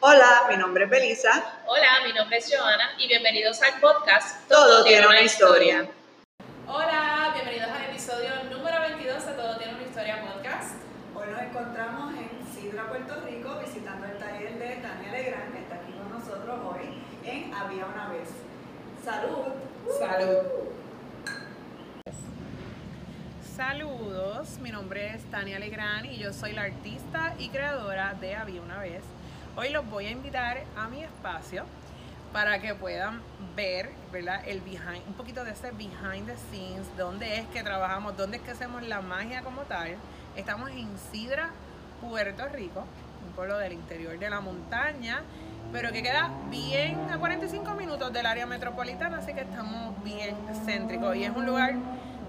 Hola, mi nombre es Belisa. Hola, mi nombre es Joana y bienvenidos al podcast Todo, tiene una historia. Hola, bienvenidos al episodio número 22 de Todo tiene una historia podcast. Hoy nos encontramos en Sidra, Puerto Rico, visitando el taller de Tania Legrand, que está aquí con nosotros hoy en Había una vez. Salud. Salud. Saludos, mi nombre es Tania Legrand y yo soy la artista y creadora de Había una vez. Hoy los voy a invitar a mi espacio para que puedan ver, ¿verdad? El behind, un poquito de ese behind the scenes, dónde es que trabajamos, dónde es que hacemos la magia como tal. Estamos en Sidra, Puerto Rico, un pueblo del interior de la montaña, pero que queda bien a 45 minutos del área metropolitana, así que estamos bien céntricos y es un lugar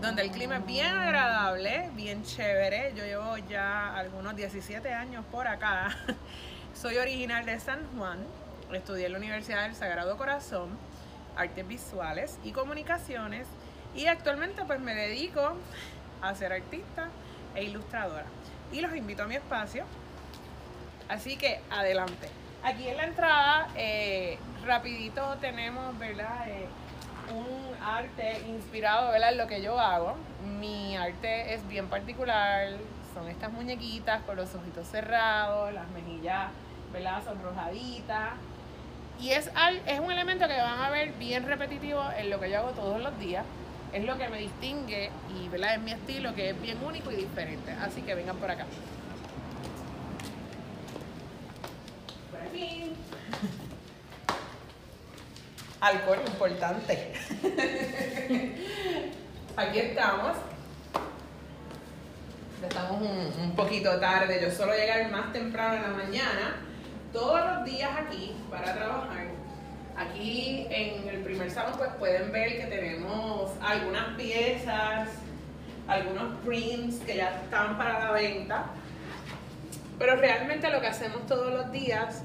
donde el clima es bien agradable, bien chévere. Yo llevo ya algunos 17 años por acá. Soy original de San Juan, estudié en la Universidad del Sagrado Corazón, artes visuales y comunicaciones y actualmente pues me dedico a ser artista e ilustradora. Y los invito a mi espacio, así que adelante. Aquí en la entrada, eh, rapidito tenemos, ¿verdad? Eh, un arte inspirado, ¿verdad? En lo que yo hago. Mi arte es bien particular, son estas muñequitas con los ojitos cerrados, las mejillas ¿verdad? Sonrojadita. Y es, es un elemento que van a ver bien repetitivo en lo que yo hago todos los días. Es lo que me distingue y ¿verdad? es mi estilo que es bien único y diferente. Así que vengan por acá. Por aquí. Alcohol importante. aquí estamos. Estamos un, un poquito tarde. Yo suelo llegar más temprano en la mañana todos los días aquí para trabajar. Aquí en el primer salón pues pueden ver que tenemos algunas piezas, algunos prints que ya están para la venta. Pero realmente lo que hacemos todos los días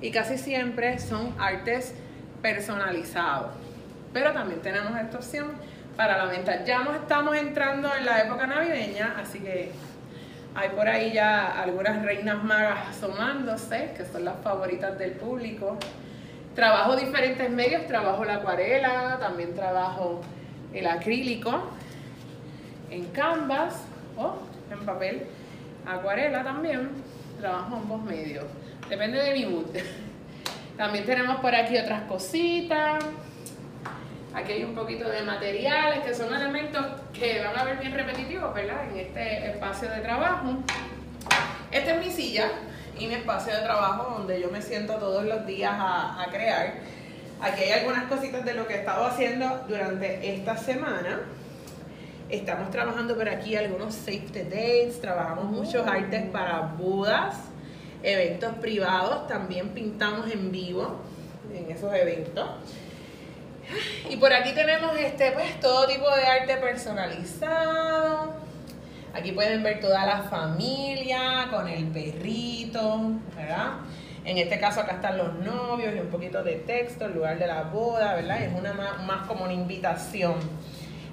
y casi siempre son artes personalizados. Pero también tenemos esta opción para la venta. Ya nos estamos entrando en la época navideña, así que hay por ahí ya algunas reinas magas asomándose, que son las favoritas del público. Trabajo diferentes medios, trabajo la acuarela, también trabajo el acrílico, en canvas o en papel acuarela también. Trabajo ambos medios, depende de mi mood. También tenemos por aquí otras cositas. Aquí hay un poquito de materiales que son elementos que van a ver bien repetitivos, ¿verdad? En este espacio de trabajo. Esta es mi silla y mi espacio de trabajo donde yo me siento todos los días a, a crear. Aquí hay algunas cositas de lo que he estado haciendo durante esta semana. Estamos trabajando por aquí algunos safety dates, trabajamos muchos artes para bodas, eventos privados, también pintamos en vivo en esos eventos. Y por aquí tenemos este, pues, todo tipo de arte personalizado. Aquí pueden ver toda la familia con el perrito, ¿verdad? En este caso acá están los novios y un poquito de texto en lugar de la boda, ¿verdad? Es una más, como una invitación.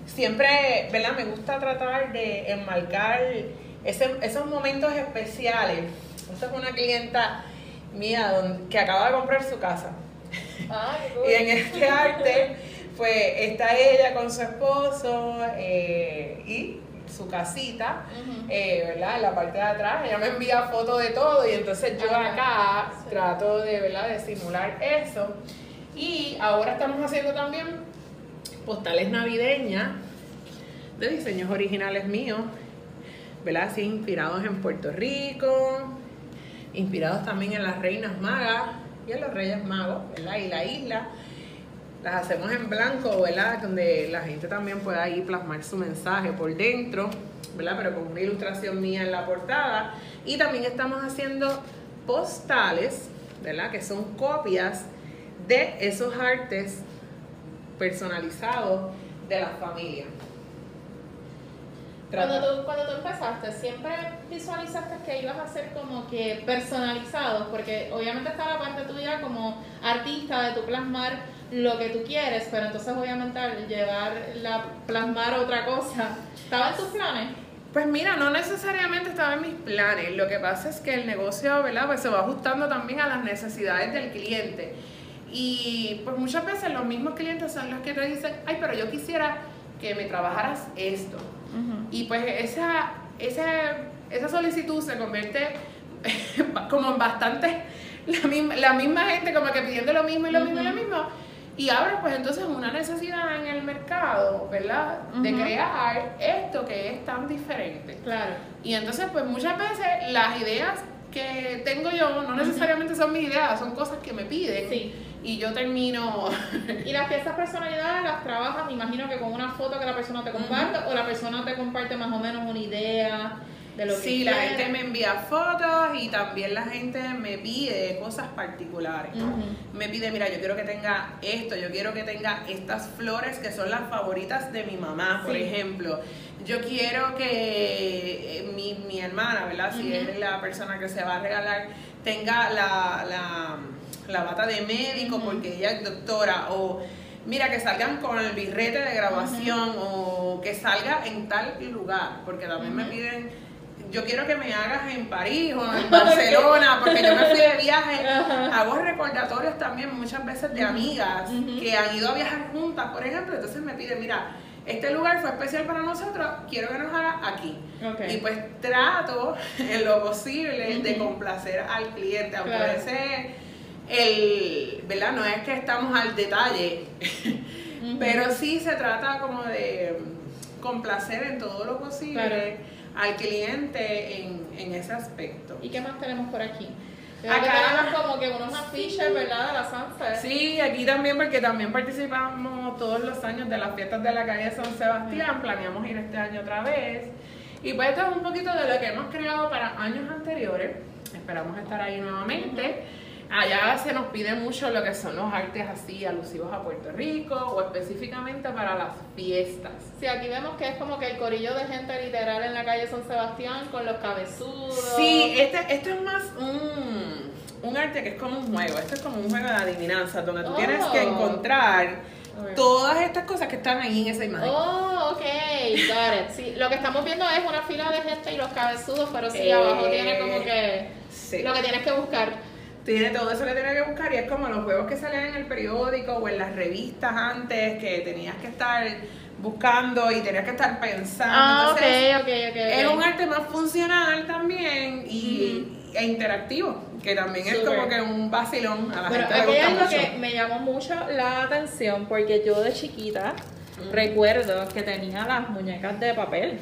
Siempre, ¿verdad? Me gusta tratar de enmarcar esos momentos especiales. Esta es una clienta mía que acaba de comprar su casa y en este arte, pues está ella con su esposo eh, y su casita, eh, ¿verdad? En la parte de atrás, ella me envía fotos de todo y entonces yo acá trato de, ¿verdad? De simular eso. Y ahora estamos haciendo también postales navideñas de diseños originales míos, ¿verdad? Así inspirados en Puerto Rico, inspirados también en las reinas magas y en los Reyes Magos, ¿verdad? Y la isla las hacemos en blanco, ¿verdad? Donde la gente también pueda ir plasmar su mensaje por dentro, ¿verdad? Pero con una ilustración mía en la portada. Y también estamos haciendo postales, ¿verdad? Que son copias de esos artes personalizados de la familia. Cuando tú, cuando tú empezaste, ¿siempre visualizaste que ibas a ser como que personalizado? Porque obviamente está la parte tuya como artista de tu plasmar lo que tú quieres, pero entonces obviamente al llevar la plasmar otra cosa, ¿estaba en tus planes? Pues mira, no necesariamente estaba en mis planes. Lo que pasa es que el negocio, ¿verdad? Pues se va ajustando también a las necesidades del cliente. Y pues muchas veces los mismos clientes son los que te dicen, ay, pero yo quisiera que me trabajaras esto. Y pues esa, esa, esa solicitud se convierte como en bastante, la misma, la misma gente como que pidiendo lo mismo y lo mismo y lo mismo. Y abre pues entonces una necesidad en el mercado, ¿verdad? De crear esto que es tan diferente. Claro. Y entonces pues muchas veces las ideas que tengo yo no necesariamente son mis ideas, son cosas que me piden. Sí. Y yo termino... Y las piezas personalidades las trabajas, me imagino que con una foto que la persona te comparte o la persona te comparte más o menos una idea de lo que Sí, la gente me envía fotos y también la gente me pide cosas particulares. Me pide, mira, yo quiero que tenga esto, yo quiero que tenga estas flores que son las favoritas de mi mamá, por Sí. ejemplo. Yo quiero que eh, mi, mi hermana, ¿verdad? Si es la persona que se va a regalar, tenga la, la, la bata de médico porque ella es doctora o... Mira, que salgan con el birrete de grabación o que salga en tal lugar, porque también me piden, yo quiero que me hagas en París o en Barcelona, porque yo me fui de viaje. Hago recordatorios también muchas veces de amigas que han ido a viajar juntas, por ejemplo, entonces me piden, mira, este lugar fue especial para nosotros, quiero que nos haga aquí. Y pues trato en lo posible de complacer al cliente, aunque Claro. a veces el, ¿verdad? No es que estamos al detalle, Ujú. pero sí se trata como de complacer en todo lo posible al cliente en, en ese aspecto. ¿Y qué más tenemos por aquí? Veo Acá- tenemos como que unos afiches, ¿verdad? De la Sunset. Sí, aquí también porque también participamos todos los años de las fiestas de la calle San Sebastián, planeamos ir este año otra vez. Y pues esto es un poquito de lo que hemos creado para años anteriores, esperamos estar ahí nuevamente. Allá se nos pide mucho lo que son los artes así alusivos a Puerto Rico o específicamente para las fiestas. Sí, aquí vemos que es como que el corillo de gente literal en la calle San Sebastián con los cabezudos. Sí, este, esto es más un, un arte que es como un juego, esto es como un juego de adivinanza donde tú Oh. tienes que encontrar Ok. todas estas cosas que están ahí en esa imagen. Oh, ok, got it. Sí, lo que estamos viendo es una fila de gente y los cabezudos, pero sí, Eh, abajo tiene como que Sí. lo que tienes que buscar. Tiene todo eso que tienes que buscar y es como los juegos que salían en el periódico o en las revistas antes que tenías que estar buscando y tenías que estar pensando. Ah, Entonces, ok, ok. Es un arte más funcional también y, e interactivo, que también es como que un vacilón a la Bueno, gente aquí algo que me llamó mucho la atención porque yo de chiquita recuerdo que tenía las muñecas de papel.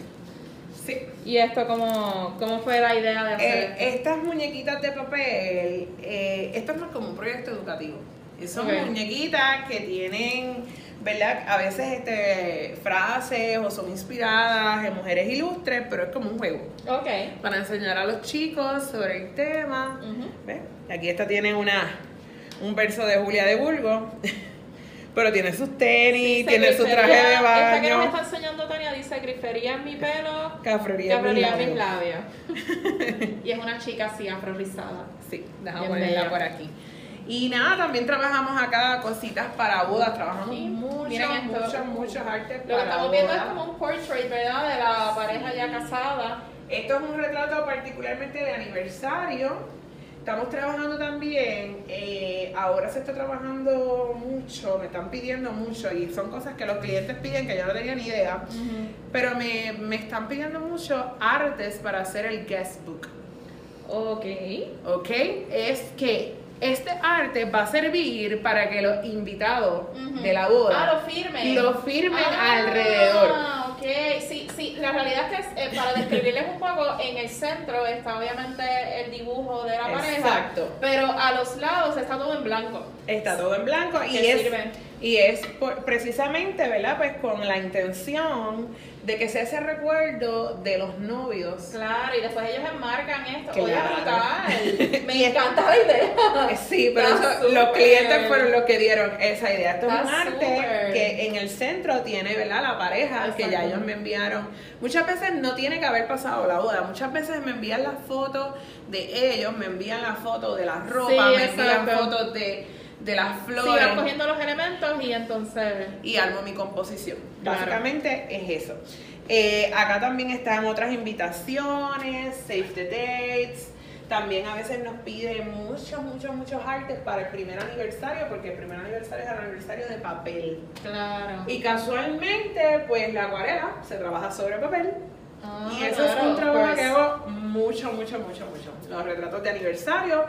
Sí. ¿Y esto cómo, cómo fue la idea de hacer Eh, esto? estas muñequitas de papel, eh, esto es más como un proyecto educativo. Son muñequitas que tienen, ¿verdad? A veces este, frases o son inspiradas en mujeres ilustres, pero es como un juego. Ok. Para enseñar a los chicos sobre el tema. Ujú. ¿Ves? Aquí esta tiene una, un verso de Julia de Burgos, pero tiene sus tenis, Dice tiene su traje de Esta que nos baño, está enseñando Tania dice grifería en mi pelo, cafrería en mis labios. y es una chica así afro rizada. Sí, déjame ponerla por aquí. Y nada, también trabajamos acá cositas para bodas, trabajamos Sí, muchos, miren esto. muchos, muchos artes Lo que estamos viendo es como un portrait, ¿verdad? De la pareja ya casada. Esto es un retrato particularmente de aniversario. Estamos trabajando también, eh, ahora se está trabajando mucho, me están pidiendo mucho y son cosas que los clientes piden que yo no tenía ni idea, pero me, me están pidiendo mucho artes para hacer el guest book. Ok. ¿ok? Es que este arte va a servir para que los invitados de la boda Ah, lo firmen. lo firmen Ah, alrededor. Ok. Sí, sí, la realidad es que eh, para describirles un poco, en el centro está obviamente el dibujo de la pareja. Exacto. Pero a los lados está todo en blanco. Está todo en blanco y es, sirve. Y es por- precisamente, ¿verdad? Pues con la intención de que sea ese recuerdo de los novios. Claro, y después ellos enmarcan esto. Oye, Claro. brutal. Me encanta la idea. Eh, Sí, pero eso- los clientes fueron los que dieron esa idea. Esto es un arte que en el centro tiene, ¿verdad? La pareja que ya ellos me enviaron. Muchas veces no tiene que haber pasado la boda. Muchas veces me envían las fotos de ellos, me envían las fotos de las ropas, Sí, me envían fotos de, de las Sí, flores van cogiendo los elementos y entonces. y armo mi composición. Claro. Básicamente es eso. Eh, acá también están otras invitaciones, save the dates. También a veces nos piden muchos, muchos, muchos artes para el primer aniversario, porque el primer aniversario es el aniversario de papel. Claro. Y casualmente, pues la acuarela se trabaja sobre papel. Ah, y eso es un trabajo que course. hago mucho, mucho, mucho, mucho. Los retratos de aniversario.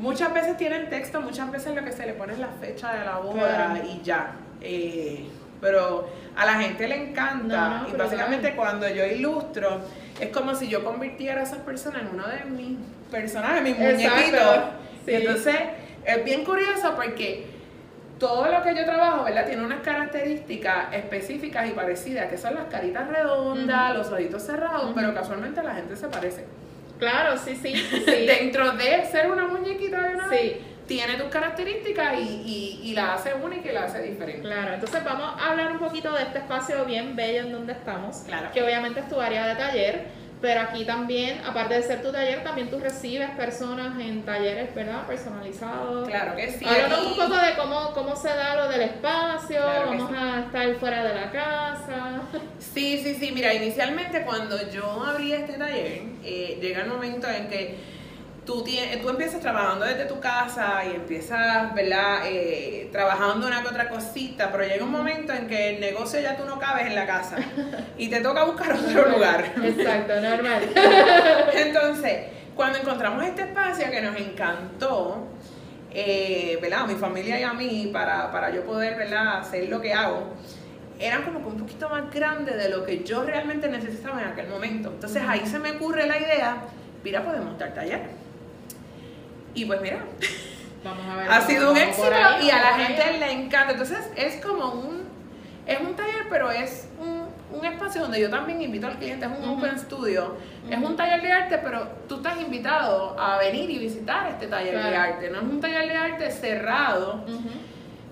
Muchas veces tienen texto, muchas veces lo que se le pone es la fecha de la boda Claro. y ya. Eh, pero a la gente le encanta. No, no, y básicamente claro. cuando yo ilustro, es como si yo convirtiera a esas personas en uno de mis personajes, mis muñequitos. sí. Y entonces es bien curioso porque todo lo que yo trabajo, ¿verdad? Tiene unas características específicas y parecidas, que son las caritas redondas, los ojitos cerrados, pero casualmente la gente se parece. Claro, sí, sí. Sí. Dentro de ser una muñequita de una sí. tiene tus características y, y, y la hace única y la hace diferente. Claro, entonces vamos a hablar un poquito de este espacio bien bello en donde estamos, Claro. que obviamente es tu área de taller, pero aquí también, aparte de ser tu taller, también tú recibes personas en talleres, ¿verdad? Personalizados. Claro que sí. Háblanos aquí- un poco de cómo, cómo se da lo del espacio, Claro vamos sí. a estar fuera de la casa. Sí, sí, sí. Mira, inicialmente cuando yo abrí este taller, eh, llega el momento en que tú, tienes, tú empiezas trabajando desde tu casa y empiezas, ¿verdad? Eh, trabajando una que otra cosita, pero llega un momento en que el negocio ya tú no cabes en la casa y te toca buscar otro lugar. Exacto, normal. Entonces, cuando encontramos este espacio que nos encantó, eh, ¿verdad? A mi familia y a mí, para, para yo poder, ¿verdad? Hacer lo que hago, eran como que un poquito más grande de lo que yo realmente necesitaba en aquel momento. Entonces ahí se me ocurre la idea, mira, podemos dar taller. Y pues mira, Vamos a ver. ha sido un éxito ahí, y a la gente le encanta. Entonces es como un, es un taller, pero es un, un espacio donde yo también invito al cliente, es un Ujú. open studio, es un taller de arte, pero tú estás invitado a venir y visitar este taller de arte. No es un taller de arte cerrado,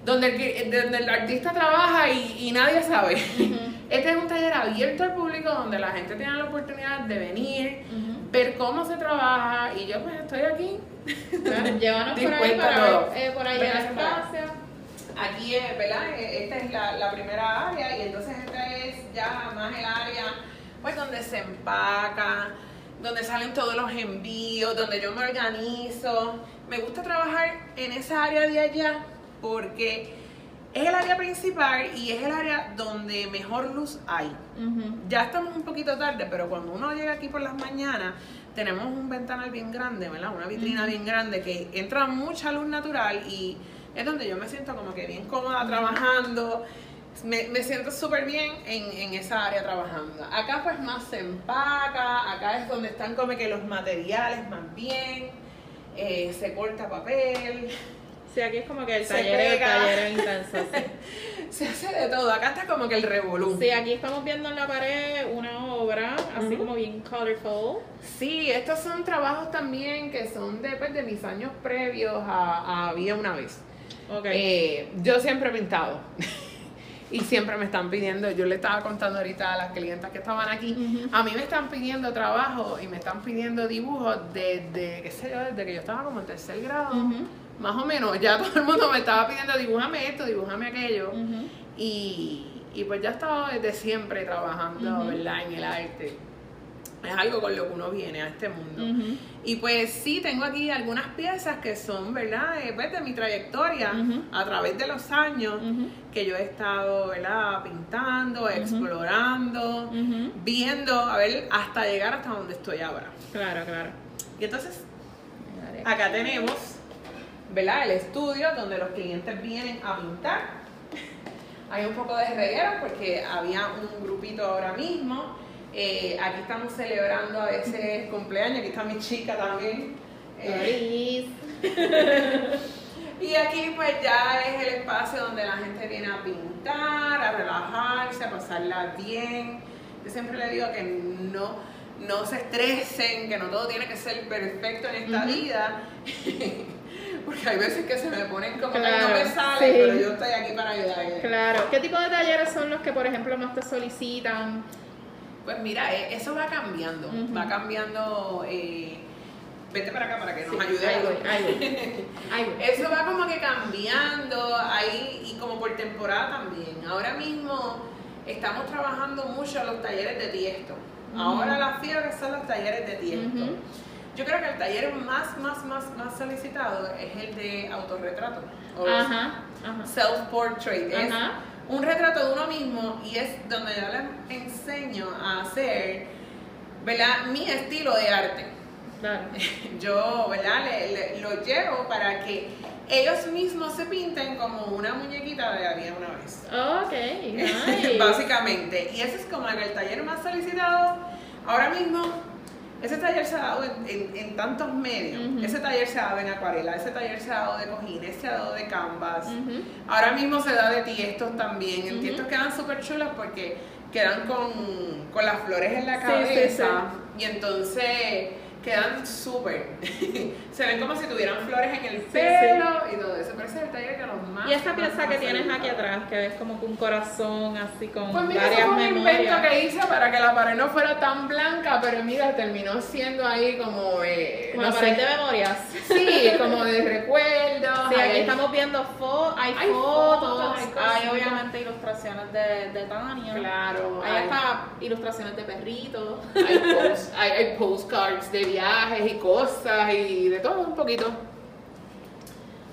donde el, donde el artista trabaja y, y nadie sabe. Este es un taller abierto al público donde la gente tiene la oportunidad de venir. Ver cómo se trabaja y yo pues estoy aquí Llévanos por ahí para eh, por espacio. Aquí es, ¿verdad? Eh, Esta es la, la primera área y entonces esta es ya más el área, pues donde se empaca, donde salen todos los envíos, donde yo me organizo. Me gusta trabajar en esa área de allá porque es el área principal y es el área donde mejor luz hay. Ya estamos un poquito tarde, pero cuando uno llega aquí por las mañanas, tenemos un ventanal bien grande, ¿verdad? Una vitrina bien grande que entra mucha luz natural y es donde yo me siento como que bien cómoda trabajando. Me, me siento súper bien en, en esa área trabajando. Acá pues más se empaca, acá es donde están como que los materiales más bien, eh, se corta papel, Sí, aquí es como que el Se taller el taller es intenso. Sí. se hace de todo. Acá está como que el revolú. Sí, aquí estamos viendo en la pared una obra así como bien colorful. Sí, estos son trabajos también que son de, pues, de mis años previos a, a Había una vez. Ok. Eh, yo siempre he pintado. y siempre me están pidiendo, yo le estaba contando ahorita a las clientas que estaban aquí, a mí me están pidiendo trabajo y me están pidiendo dibujos desde, qué sé yo, desde que yo estaba como en tercer grado, más o menos. Ya todo el mundo me estaba pidiendo, dibújame esto, dibújame aquello. Y, y pues ya estaba desde siempre trabajando. ¿verdad? En el arte. Es algo con lo que uno viene a este mundo. Y pues sí, tengo aquí algunas piezas que son, ¿verdad? Eh, pues, de mi trayectoria a través de los años que yo he estado, ¿verdad? Pintando, explorando, viendo, a ver, hasta llegar hasta donde estoy ahora. Claro, claro. Y entonces, acá tenemos, ¿verdad? El estudio donde los clientes vienen a pintar. Hay un poco de reguero porque había un grupito ahora mismo. Eh, aquí estamos celebrando a veces cumpleaños, aquí está mi chica también. Eh, y aquí pues ya es el espacio donde la gente viene a pintar, a relajarse, a pasarla bien. Yo siempre le digo que no, no se estresen, que no todo tiene que ser perfecto en esta vida. Porque hay veces que se me ponen como que no me sale, sí. pero yo estoy aquí para ayudarle. Claro. ¿Qué tipo de talleres son los que, por ejemplo, más te solicitan? Pues mira, eh, eso va cambiando, va cambiando. eh, vete para acá para que nos Sí, ayude. ahí voy, ahí voy. Ahí voy. Eso va como que cambiando ahí y como por temporada también. Ahora mismo estamos trabajando mucho los talleres de tiesto. Ahora la fiebre son los talleres de tiesto. Ujú. Yo creo que el taller más, más, más, más solicitado es el de autorretrato. o. Self-portrait. Un retrato de uno mismo y es donde yo les enseño a hacer, ¿verdad? Mi estilo de arte. Claro. Yo, ¿verdad? Le, le- lo llevo para que ellos mismos se pinten como una muñequita de había una vez. Ok, nice. Básicamente. Y ese es como en el taller más solicitado. Ahora mismo, ese taller se ha dado en, en- en tantos medios. Ese taller se ha dado en acuarela, ese taller se ha dado de cojines, se ha dado de canvas. Ahora mismo se da de tiestos también. En Ujú. tiestos quedan súper chulas porque quedan con, con las flores en la Sí, cabeza. sí, Y entonces quedan súper. se ven como si tuvieran flores en el pelo eso. Pero ese es el taller que los más. Y esa pieza que tienes aquí atrás, que es como que un corazón así con Pues mira, eso varias fue un invento que hice para que la pared no fuera tan blanca, pero mira, terminó siendo ahí como. Eh, Como no la sé. pared de memorias. Sí, como de recuerdos. Sí, aquí estamos viendo fo hay, Hay fotos, fotos, hay obviamente ilustraciones de, de Tania. Claro. Hay hay- hasta ilustraciones de perritos. Hay, post- hay, hay postcards de viajes y cosas y de todo un poquito.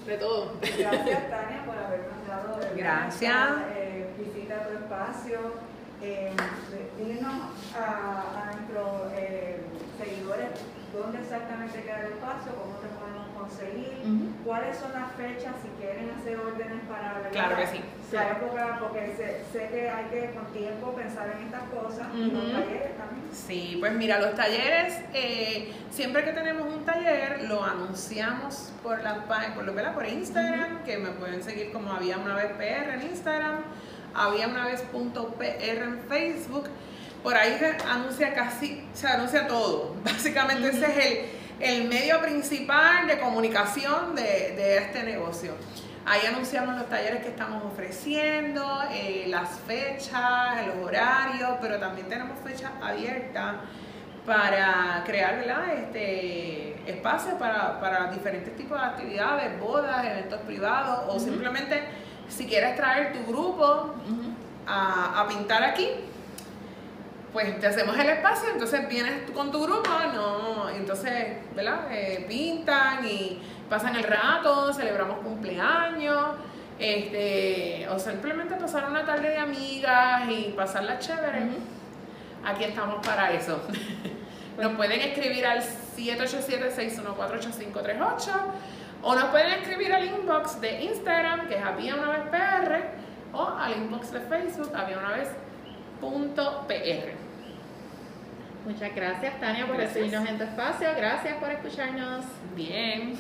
De todo. Gracias, Tania, por habernos dado de Gracias. eh, visita a tu espacio. Eh, a, a nuestros eh, seguidores dónde exactamente queda el espacio, cómo te podemos conseguir, cuáles son las fechas, si quieren hacer órdenes para ¿verdad? Claro que sí. la época, porque sé, sé que hay que con tiempo pensar en estas cosas, y los talleres también. Sí, pues mira, los talleres, eh, siempre que tenemos un taller, lo anunciamos por la por, ¿verdad? por Instagram, que me pueden seguir como había una vez PR en Instagram, había una vez punto PR en Facebook. Por ahí se anuncia casi, se anuncia todo. Básicamente ese es el, el medio principal de comunicación de, de este negocio. Ahí anunciamos los talleres que estamos ofreciendo, eh, las fechas, los horarios, pero también tenemos fechas abiertas para crear ¿verdad? Este, espacios para, para diferentes tipos de actividades, bodas, eventos privados o simplemente si quieres traer tu grupo a, a pintar aquí, pues te hacemos el espacio, entonces vienes tú con tu grupo, no, entonces, ¿verdad? Eh, pintan y pasan el rato, celebramos cumpleaños, este, o simplemente pasar una tarde de amigas y pasarla chévere. Aquí estamos para eso. Nos pueden escribir al 787-614-8538 o nos pueden escribir al inbox de Instagram, que es Había una vez PR, o al inbox de Facebook, Había una vez punto PR. Muchas gracias, Tania, por Gracias. recibirnos en tu espacio. Gracias por escucharnos. Bien.